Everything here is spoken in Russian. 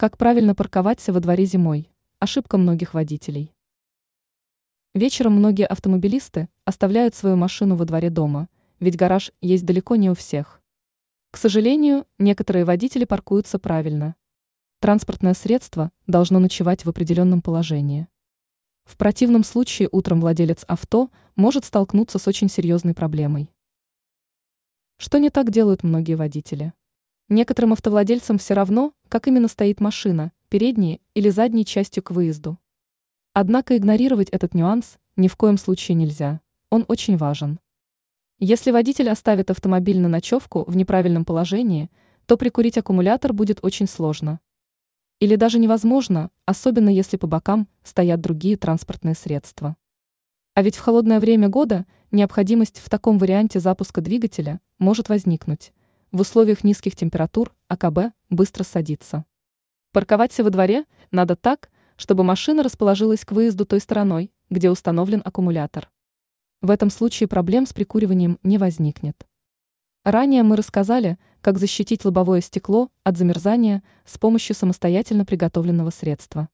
Как правильно парковаться во дворе зимой? Ошибка многих водителей. Вечером многие автомобилисты оставляют свою машину во дворе дома, ведь гараж есть далеко не у всех. К сожалению, некоторые водители паркуются правильно. Транспортное средство должно ночевать в определенном положении. В противном случае утром владелец авто может столкнуться с очень серьезной проблемой. Что не так делают многие водители? Некоторым автовладельцам все равно, как именно стоит машина, передней или задней частью к выезду. Однако игнорировать этот нюанс ни в коем случае нельзя, он очень важен. Если водитель оставит автомобиль на ночевку в неправильном положении, то прикурить аккумулятор будет очень сложно. Или даже невозможно, особенно если по бокам стоят другие транспортные средства. А ведь в холодное время года необходимость в таком варианте запуска двигателя может возникнуть. В условиях низких температур АКБ быстро садится. Парковаться во дворе надо так, чтобы машина расположилась к выезду той стороной, где установлен аккумулятор. В этом случае проблем с прикуриванием не возникнет. Ранее мы рассказали, как защитить лобовое стекло от замерзания с помощью самостоятельно приготовленного средства.